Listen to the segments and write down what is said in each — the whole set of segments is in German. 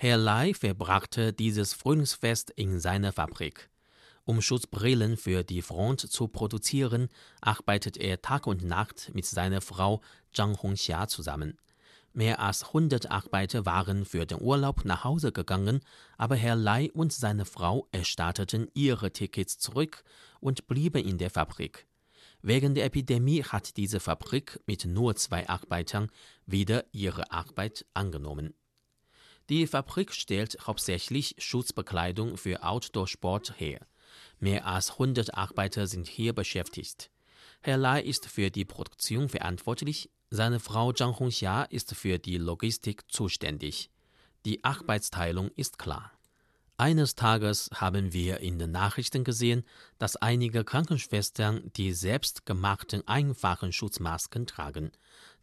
Herr Lai verbrachte dieses Frühlingsfest in seiner Fabrik. Um Schutzbrillen für die Front zu produzieren, arbeitet er Tag und Nacht mit seiner Frau Zhang Hongxia zusammen. Mehr als 100 Arbeiter waren für den Urlaub nach Hause gegangen, aber Herr Lai und seine Frau erstatteten ihre Tickets zurück und blieben in der Fabrik. Wegen der Epidemie hat diese Fabrik mit nur zwei Arbeitern wieder ihre Arbeit angenommen. Die Fabrik stellt hauptsächlich Schutzbekleidung für Outdoor-Sport her. Mehr als 100 Arbeiter sind hier beschäftigt. Herr Lai ist für die Produktion verantwortlich, seine Frau Zhang Hongxia ist für die Logistik zuständig. Die Arbeitsteilung ist klar. Eines Tages haben wir in den Nachrichten gesehen, dass einige Krankenschwestern die selbstgemachten einfachen Schutzmasken tragen.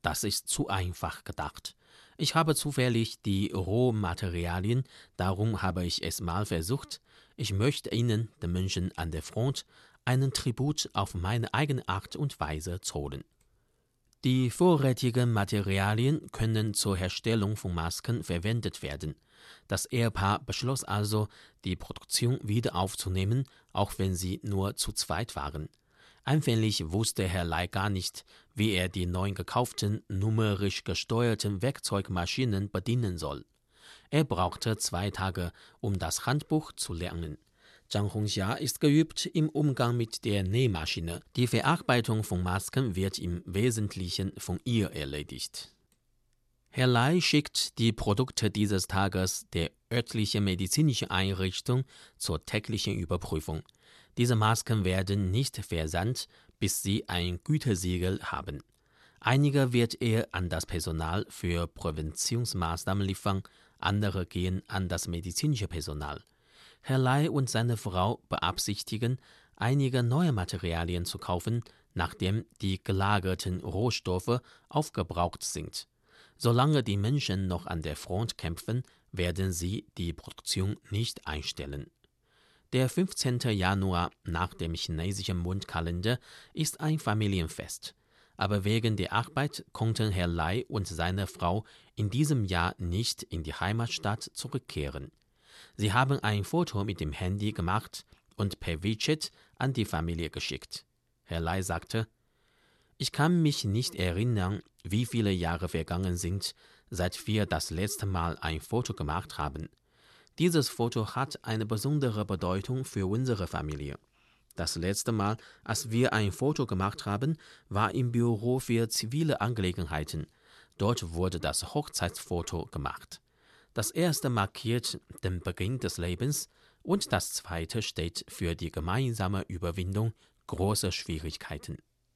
Das ist zu einfach gedacht. Ich habe zufällig die Rohmaterialien, darum habe ich es mal versucht. Ich möchte Ihnen, den Menschen an der Front, einen Tribut auf meine eigene Art und Weise zollen. Die vorrätigen Materialien können zur Herstellung von Masken verwendet werden. Das Ehepaar beschloss also, die Produktion wieder aufzunehmen, auch wenn sie nur zu zweit waren. Anfänglich wusste Herr Lai gar nicht, wie er die neu gekauften, numerisch gesteuerten Werkzeugmaschinen bedienen soll. Er brauchte zwei Tage, um das Handbuch zu lernen. Zhang Hongxia ist geübt im Umgang mit der Nähmaschine. Die Verarbeitung von Masken wird im Wesentlichen von ihr erledigt. Herr Lai schickt die Produkte dieses Tages der örtlichen medizinischen Einrichtung zur täglichen Überprüfung. Diese Masken werden nicht versandt, bis sie ein Gütesiegel haben. Einige wird er an das Personal für Präventionsmaßnahmen liefern, andere gehen an das medizinische Personal. Herr Lai und seine Frau beabsichtigen, einige neue Materialien zu kaufen, nachdem die gelagerten Rohstoffe aufgebraucht sind. Solange die Menschen noch an der Front kämpfen, werden sie die Produktion nicht einstellen. Der 15. Januar nach dem chinesischen Mondkalender ist ein Familienfest. Aber wegen der Arbeit konnten Herr Lai und seine Frau in diesem Jahr nicht in die Heimatstadt zurückkehren. Sie haben ein Foto mit dem Handy gemacht und per WeChat an die Familie geschickt. Herr Lai sagte, ich kann mich nicht erinnern, wie viele Jahre vergangen sind, seit wir das letzte Mal ein Foto gemacht haben. Dieses Foto hat eine besondere Bedeutung für unsere Familie. Das letzte Mal, als wir ein Foto gemacht haben, war im Büro für zivile Angelegenheiten. Dort wurde das Hochzeitsfoto gemacht. Das erste markiert den Beginn des Lebens und das zweite steht für die gemeinsame Überwindung großer Schwierigkeiten.